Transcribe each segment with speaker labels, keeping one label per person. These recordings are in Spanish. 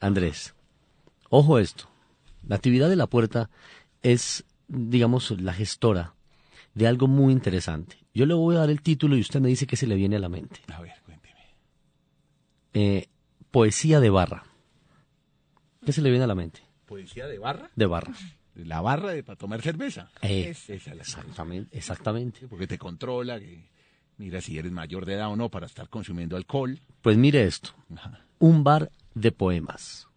Speaker 1: Andrés, ojo esto. Natividad de la Puerta es, digamos, la gestora de algo muy interesante. Yo le voy a dar el título y usted me dice qué se le viene a la mente.
Speaker 2: A ver, cuénteme.
Speaker 1: Eh, poesía de barra. ¿Qué se le viene a la mente?
Speaker 2: ¿Poesía de barra?
Speaker 1: De barra.
Speaker 2: La barra de para tomar cerveza.
Speaker 1: Eh,
Speaker 2: Esa es la-
Speaker 1: exactamente, exactamente.
Speaker 2: Porque te controla, que mira si eres mayor de edad o no para estar consumiendo alcohol.
Speaker 1: Pues mire esto.
Speaker 2: Ajá.
Speaker 1: Un bar de poemas.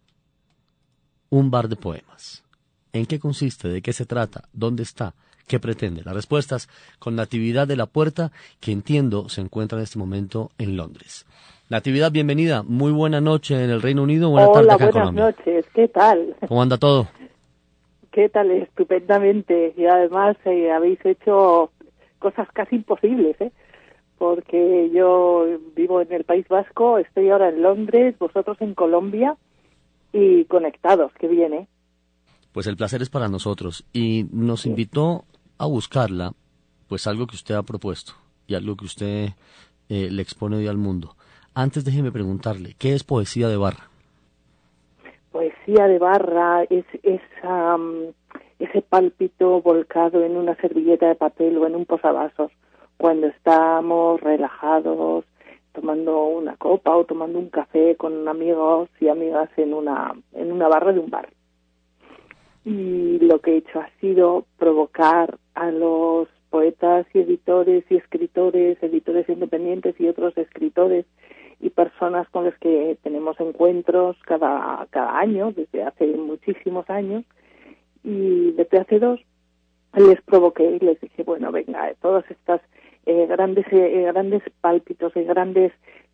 Speaker 1: Un bar de poemas. ¿En qué consiste? ¿De qué se trata? ¿Dónde está? ¿Qué pretende? Las respuestas con Natividad de la Puerta, que entiendo se encuentra en este momento en Londres. Natividad, bienvenida. Muy buena noche en el Reino Unido. Buena tarde acá
Speaker 3: buenas
Speaker 1: Colombia.
Speaker 3: noches. ¿Qué tal?
Speaker 1: ¿Cómo anda todo?
Speaker 3: ¿Qué tal? Estupendamente. Y además eh, habéis hecho cosas casi imposibles, ¿eh? Porque yo vivo en el País Vasco, estoy ahora en Londres, vosotros en Colombia y conectados. Qué bien, ¿eh?
Speaker 1: Pues el placer es para nosotros y nos invitó a buscarla, pues algo que usted ha propuesto y algo que usted eh, le expone hoy al mundo. Antes déjeme preguntarle, ¿qué es poesía de barra?
Speaker 3: Poesía de barra es esa, mm, ese pálpito volcado en una servilleta de papel o en un posavasos cuando estamos relajados tomando una copa o tomando un café con amigos y amigas en una en una barra de un bar. Y lo que he hecho ha sido provocar a los poetas y editores y escritores, editores independientes y otros escritores y personas con las que tenemos encuentros cada, cada año, desde hace muchísimos años, y desde hace dos les provoqué y les dije, bueno, venga, todas estas eh, grandes eh, grandes pálpitos y grandes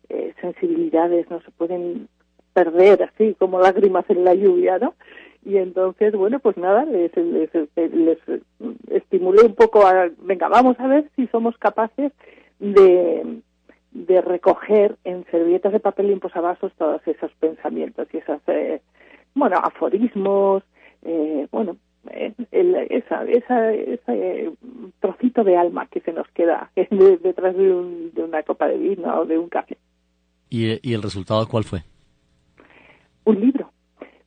Speaker 3: eh, sensibilidades no se pueden perder así como lágrimas en la lluvia, ¿no? Y entonces, bueno, pues nada, les, les, les estimulé un poco a, venga, vamos a ver si somos capaces de, de recoger en servilletas de papel y en posavasos todos esos pensamientos y esos, eh, bueno, aforismos, eh, bueno, eh, el, esa, esa, ese trocito de alma que se nos queda detrás de, un, de una copa de vino o de un café.
Speaker 1: ¿Y, ¿Y el resultado cuál fue?
Speaker 3: Un libro.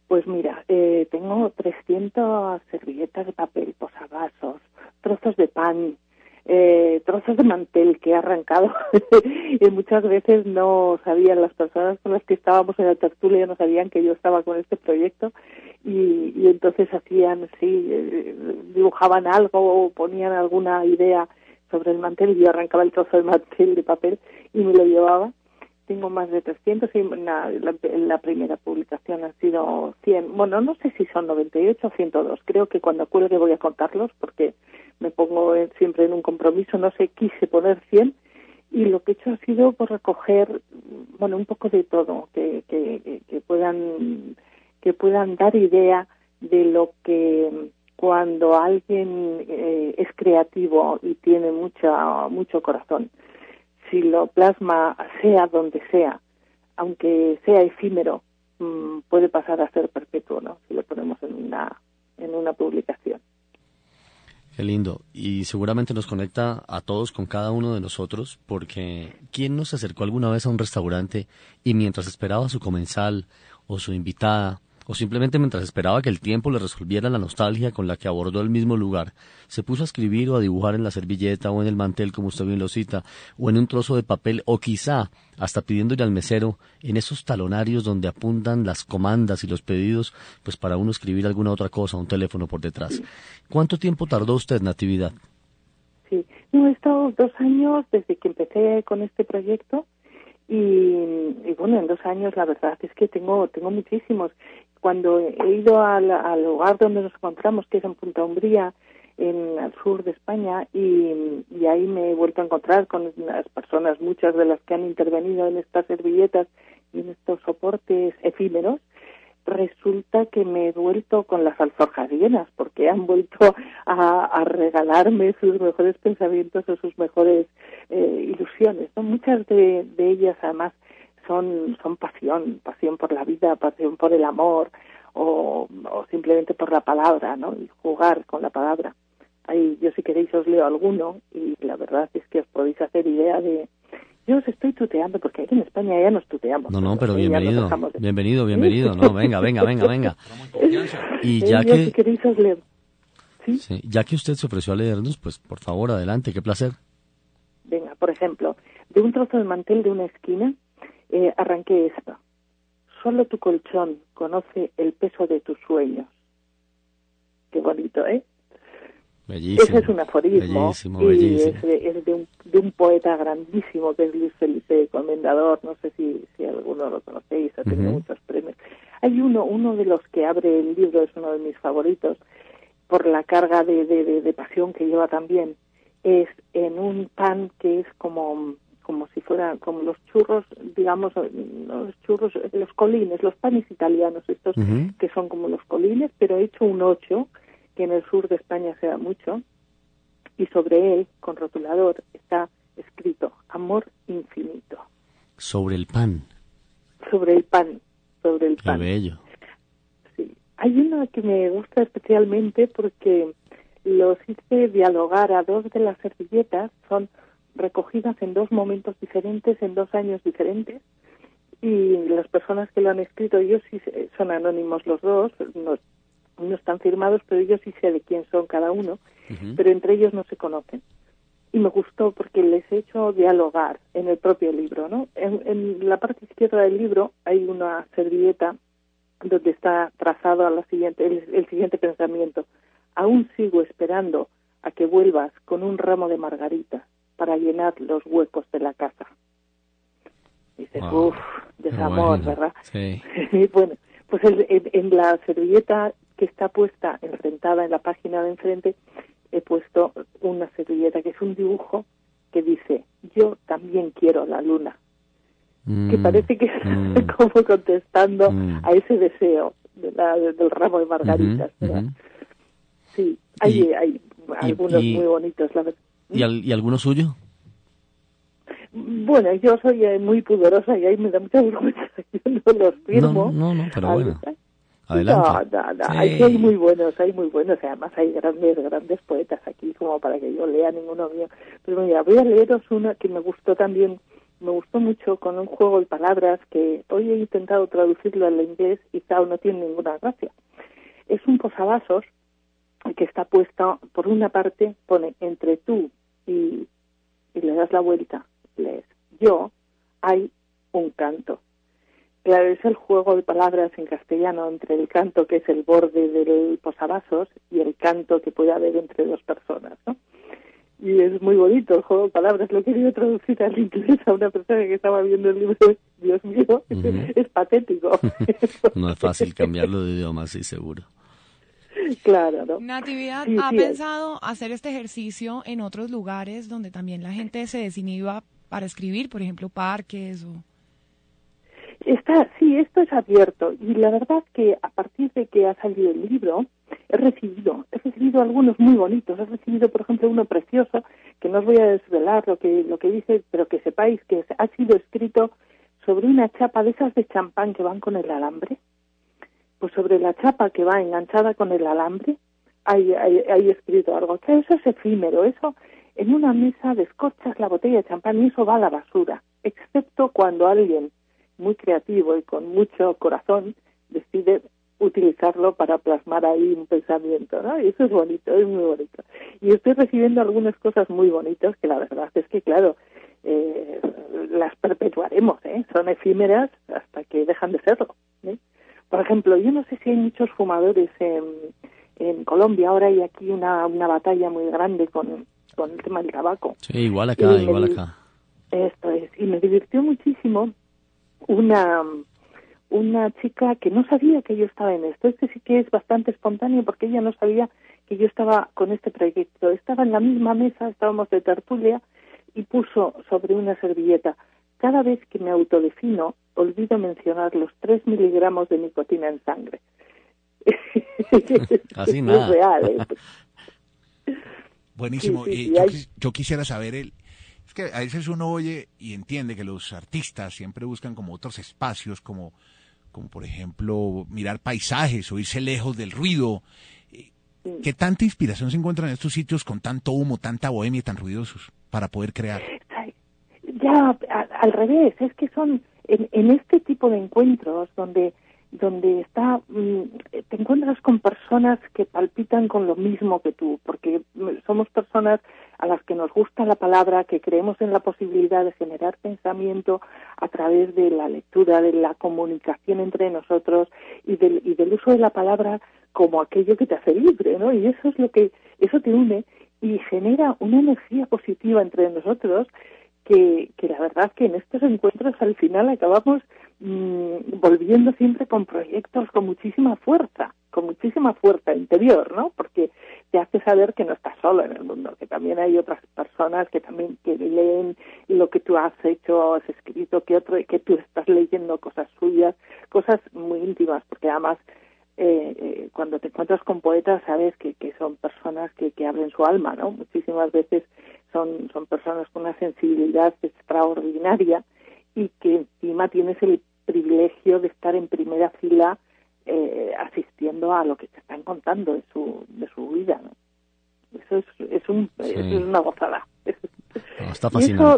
Speaker 3: Pues mira, eh, tengo 300 servilletas de papel, posavasos, trozos de pan, eh, trozos de mantel que he arrancado y muchas veces no sabían las personas con las que estábamos en la tertulia no sabían que yo estaba con este proyecto y, y entonces hacían sí eh, dibujaban algo o ponían alguna idea sobre el mantel y yo arrancaba el trozo de mantel de papel y me lo llevaba tengo más de 300 y la, la, la, primera publicación han sido 100. Bueno, no sé si son 98 o 102. Creo que cuando acuerde voy a contarlos porque me pongo en, siempre en un compromiso. No sé, quise poner 100 y lo que he hecho ha sido por recoger, bueno, un poco de todo, que, que, que puedan que puedan dar idea de lo que cuando alguien eh, es creativo y tiene mucha mucho corazón si lo plasma sea donde sea, aunque sea efímero, mmm, puede pasar a ser perpetuo, ¿no? Si lo ponemos en una, en una publicación.
Speaker 1: Qué lindo. Y seguramente nos conecta a todos con cada uno de nosotros, porque ¿quién nos acercó alguna vez a un restaurante y mientras esperaba su comensal o su invitada, o simplemente mientras esperaba que el tiempo le resolviera la nostalgia con la que abordó el mismo lugar, se puso a escribir o a dibujar en la servilleta o en el mantel, como usted bien lo cita, o en un trozo de papel, o quizá hasta pidiéndole al mesero en esos talonarios donde apuntan las comandas y los pedidos, pues para uno escribir alguna otra cosa, un teléfono por detrás. ¿Cuánto tiempo tardó usted, Natividad?
Speaker 3: Sí, no, he estado dos años desde que empecé con este proyecto y, y, bueno, en dos años la verdad es que tengo tengo muchísimos. Cuando he ido al, lugar donde nos encontramos, que es en Punta Umbría, en el sur de España, y, ahí me he vuelto a encontrar con las personas, muchas de las que han intervenido en estas servilletas y en estos soportes efímeros, resulta que me he vuelto con las alforjas porque han vuelto a, regalarme sus mejores pensamientos o sus mejores eh, ilusiones. ¿no? Muchas de, ellas además son, son pasión, pasión por la vida, pasión por el amor o, o simplemente por la palabra, ¿no? Y jugar con la palabra. Ahí, yo si queréis os leo alguno y la verdad es que os podéis hacer idea de, yo os estoy tuteando porque aquí en España ya nos tuteamos.
Speaker 1: No, no, pero bienvenido, bienvenido, bienvenido. No, venga, venga, venga, venga. Y ya que... ¿Sí? ya que usted se ofreció a leernos, pues por favor, adelante, qué placer.
Speaker 3: Venga, por ejemplo, de un trozo de mantel de una esquina, eh, arranqué esto. Solo tu colchón conoce el peso de tus sueños. Qué bonito, ¿eh? Ese es un aforismo y Es, de, un, de, un, poeta grandísimo que es Luis Felipe Comendador, no sé si, si alguno lo conocéis, ha tenido muchos premios. Hay uno, uno de los que abre el libro, es uno de mis favoritos, por la carga de, de, pasión que lleva también, es en un pan que es como como si fuera como los churros, digamos, los churros, los colines, los panes italianos, estos que son como los colines, pero hecho un ocho, que en el sur de España se da mucho, y sobre él, con rotulador, está escrito Amor infinito.
Speaker 1: Sobre el pan.
Speaker 3: Sobre el pan, sobre el pan.
Speaker 1: Qué bello.
Speaker 3: Sí. Hay una que me gusta especialmente porque los hice dialogar a dos de las servilletas, son recogidas en dos momentos diferentes, en dos años diferentes, y las personas que lo han escrito, ellos sí son anónimos los dos, no, no están firmados, pero ellos sí sé de quién son cada uno, pero entre ellos no se conocen. Y me gustó porque les he hecho dialogar en el propio libro, ¿no? En, la parte izquierda del libro hay una servilleta donde está trazado a la siguiente, el, siguiente pensamiento. Aún sigo esperando a que vuelvas con un ramo de margarita para llenar los huecos de la casa. Dices, uff, desamor, ¿verdad?
Speaker 1: Sí.
Speaker 3: bueno, pues en, la servilleta que está puesta enfrentada en la página de enfrente, he puesto una servilleta que es un dibujo que dice, yo también quiero la luna. que mm, parece que está mm. como contestando mm. a ese deseo de la, del ramo de margaritas. Sí, hay, hay algunos muy bonitos, la verdad.
Speaker 1: ¿Y, ¿Y alguno suyo?
Speaker 3: Bueno, yo soy eh, muy pudorosa y ahí me da mucha vergüenza. Yo no los firmo.
Speaker 1: No, no, no pero bueno.
Speaker 3: No, no, no. Hay, muy buenos, hay muy buenos. Además, hay grandes, grandes poetas aquí, como para que yo lea ninguno mío. Pero mira, voy a leeros una que me gustó también, me gustó mucho con un juego de palabras que hoy he intentado traducirlo al inglés y tal, no tiene ninguna gracia. Es un posavasos que está puesto, por una parte, pone entre tú y, y le das la vuelta, lees yo, hay un canto Claro, es el juego de palabras en castellano entre el canto, que es el borde del posavasos, y el canto que puede haber entre dos personas, ¿no? Y es muy bonito el juego de palabras. Lo he querido traducir al inglés a una persona que estaba viendo el libro. Dios mío, es patético.
Speaker 1: no es fácil cambiarlo de idioma, sí, seguro.
Speaker 3: Claro, ¿no?
Speaker 4: Natividad, ¿ha pensado hacer este ejercicio en otros lugares donde también la gente se desinhiba para escribir, por ejemplo, parques o
Speaker 3: Está, sí, esto es abierto y la verdad que a partir de que ha salido el libro he recibido, he recibido algunos muy bonitos, he recibido por ejemplo uno precioso que no os voy a desvelar lo que lo que dice, pero que sepáis que ha sido escrito sobre una chapa de esas de champán que van con el alambre. Pues sobre la chapa que va enganchada con el alambre hay, hay, escrito algo. que eso es efímero, eso en una mesa descorchas la botella de champán y eso va a la basura, excepto cuando alguien muy creativo y con mucho corazón decide utilizarlo para plasmar ahí un pensamiento, ¿no? Y eso es bonito, es muy bonito. Y estoy recibiendo algunas cosas muy bonitas que la verdad es que, claro, eh, las perpetuaremos, ¿eh? Son efímeras hasta que dejan de serlo. ¿eh? Por ejemplo, yo no sé si hay muchos fumadores en, en Colombia, ahora hay aquí una, una batalla muy grande con, con el tema del tabaco.
Speaker 1: Sí, igual acá, igual acá.
Speaker 3: Esto es, y me divirtió muchísimo una una chica que no sabía que yo estaba en esto. Este sí que es bastante espontáneo porque ella no sabía que yo estaba con este proyecto. Estaba en la misma mesa, estábamos de tertulia y puso sobre una servilleta, cada vez que me autodefino, olvido mencionar los 3 miligramos de nicotina en sangre.
Speaker 1: Así nada.
Speaker 3: Es real. ¿eh?
Speaker 2: Buenísimo.
Speaker 3: Sí, sí, sí,
Speaker 2: yo,
Speaker 3: hay-
Speaker 2: quis- yo quisiera saber el... Es que a veces uno oye y entiende que los artistas siempre buscan como otros espacios, como, como por ejemplo mirar paisajes o irse lejos del ruido. Eh, ¿Qué tanta inspiración se encuentra en estos sitios con tanto humo, tanta bohemia y tan ruidosos para poder crear?
Speaker 3: Ya, al revés, es que son en, en este tipo de encuentros donde donde está mm, te encuentras con personas que palpitan con lo mismo que tú, porque somos personas a las que nos gusta la palabra, que creemos en la posibilidad de generar pensamiento a través de la lectura, de la comunicación entre nosotros y del, y del uso de la palabra como aquello que te hace libre, ¿no? Y eso es lo que eso te une y genera una energía positiva entre nosotros que, que la verdad que en estos encuentros al final acabamos mm, volviendo siempre con proyectos con muchísima fuerza, con muchísima fuerza interior, ¿no? Porque te hace saber que no estás solo en el mundo, que también hay otras personas que también que leen lo que tú has hecho, has escrito, que otro, que tú estás leyendo cosas suyas, cosas muy íntimas, porque además eh, eh, cuando te encuentras con poetas sabes que, que son personas que, que abren su alma, ¿no? Muchísimas veces son, son personas con una sensibilidad extraordinaria y que encima tienes el privilegio de estar en primera fila eh, asistiendo a lo que te están contando de su, de su vida, ¿no? Eso es, es, un,
Speaker 1: Sí.
Speaker 3: eso es una gozada.
Speaker 1: No, está
Speaker 3: Y eso,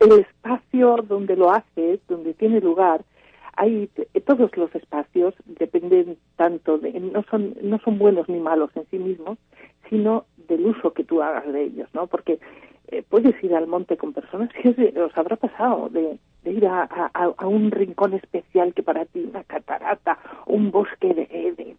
Speaker 3: el espacio donde lo haces, donde tiene lugar, hay todos los espacios dependen tanto de no son no son buenos ni malos en sí mismos, sino del uso que tú hagas de ellos, ¿no? Porque eh, puedes ir al monte con personas que os, habrá pasado de, ir a, a- un rincón especial que para ti una catarata, un bosque de, de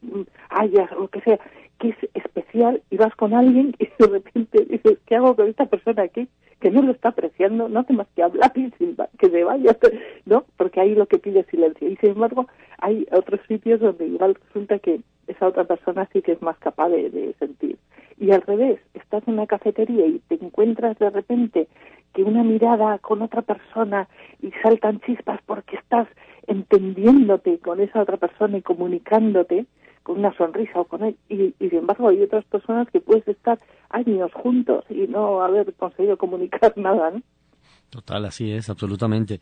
Speaker 3: hayas, lo que sea, que es especial y vas con alguien y de repente dices, ¿qué hago con esta persona aquí? Que no lo está apreciando, no hace más que hablar y que se vaya, ¿no? Porque ahí lo que pide es silencio. Y sin embargo, hay otros sitios donde igual resulta que esa otra persona sí que es más capaz de sentir. Y al revés, estás en una cafetería y te encuentras de repente que una mirada con otra persona y saltan chispas porque estás entendiéndote con esa otra persona y comunicándote con una sonrisa o con él. Y, sin embargo hay otras personas que puedes estar años juntos y no haber conseguido comunicar nada, ¿no?
Speaker 1: Total, así es, absolutamente.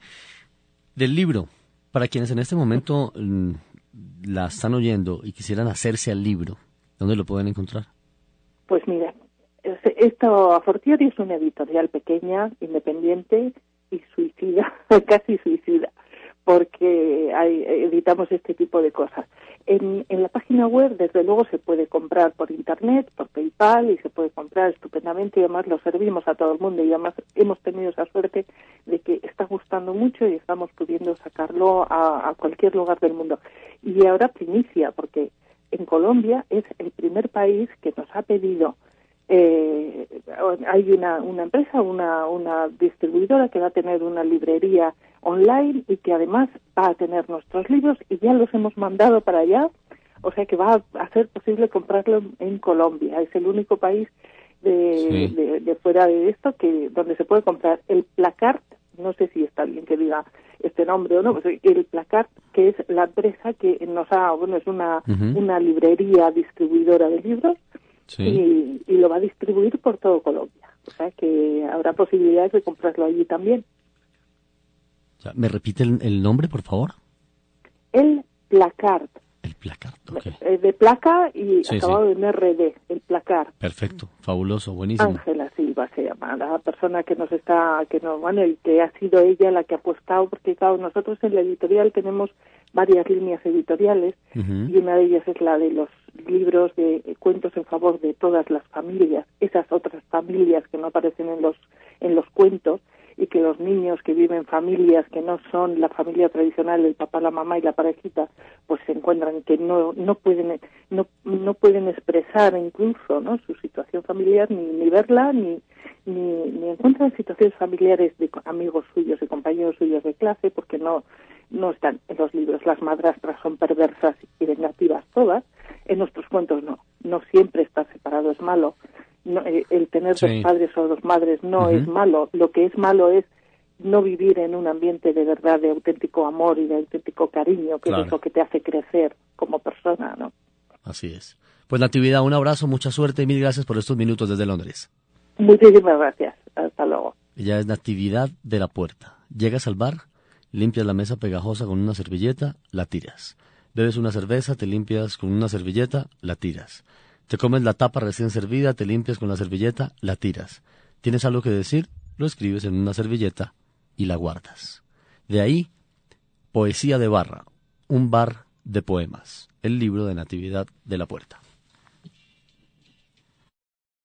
Speaker 1: Del libro, para quienes en este momento mm, la están oyendo y quisieran hacerse al libro, ¿dónde lo pueden encontrar?
Speaker 3: Pues mira, es- esto a fortiori es una editorial pequeña, independiente y suicida, casi suicida, porque hay- editamos este tipo de cosas. En, en la página web, desde luego, se puede comprar por internet, por PayPal y se puede comprar estupendamente y además lo servimos a todo el mundo y además hemos tenido esa suerte de que está gustando mucho y estamos pudiendo sacarlo a, a cualquier lugar del mundo. Y ahora primicia, porque en Colombia es el primer país que nos ha pedido eh, hay una, una empresa, una, una distribuidora que va a tener una librería online y que además va a tener nuestros libros y ya los hemos mandado para allá, o sea que va a ser posible comprarlo en Colombia. Es el único país de,
Speaker 1: Sí.
Speaker 3: de, de fuera de esto que donde se puede comprar el placard, no sé si está bien que diga este nombre o no, pues el placard que es la empresa que nos ha, bueno, es una, una librería distribuidora de libros
Speaker 1: Sí.
Speaker 3: y, y lo va a distribuir por todo Colombia. O sea que habrá posibilidades de comprarlo allí también.
Speaker 1: Ya, ¿Me repite el, el nombre, por favor?
Speaker 3: El placard,
Speaker 1: El placard,
Speaker 3: eh, de placa y
Speaker 1: Sí,
Speaker 3: acabado en RD, el placard.
Speaker 1: Perfecto, fabuloso, buenísimo.
Speaker 3: Ángela Silva se llama, la persona que nos está, que nos, bueno, y que ha sido ella la que ha apostado, porque claro, nosotros en la editorial tenemos varias líneas editoriales y una de ellas es la de los libros de cuentos en favor de todas las familias, esas otras familias que no aparecen en los en los cuentos y que los niños que viven familias que no son la familia tradicional, el papá, la mamá y la parejita, pues se encuentran que no no pueden no no pueden expresar incluso, ¿no? su situación familiar ni ni verla ni ni, ni encuentran situaciones familiares de amigos suyos y compañeros suyos de clase porque no no están en los libros. Las madrastras son perversas y vengativas todas. En nuestros cuentos no. No siempre estar separado es malo. No, eh, el tener
Speaker 1: Sí.
Speaker 3: dos padres o dos madres no es malo. Lo que es malo es no vivir en un ambiente de verdad de auténtico amor y de auténtico cariño, que es lo que te hace crecer como persona, ¿no?
Speaker 1: Así es. Pues Natividad, un abrazo, mucha suerte y mil gracias por estos minutos desde Londres.
Speaker 3: Muchísimas gracias. Hasta luego.
Speaker 1: Ella es Natividad de la Puerta. Llegas al bar, limpias la mesa pegajosa con una servilleta, la tiras. Bebes una cerveza, te limpias con una servilleta, la tiras. Te comes la tapa recién servida, te limpias con la servilleta, la tiras. ¿Tienes algo que decir? Lo escribes en una servilleta y la guardas. De ahí, Poesía de Barra, un bar de poemas, el libro de Natividad de la Puerta.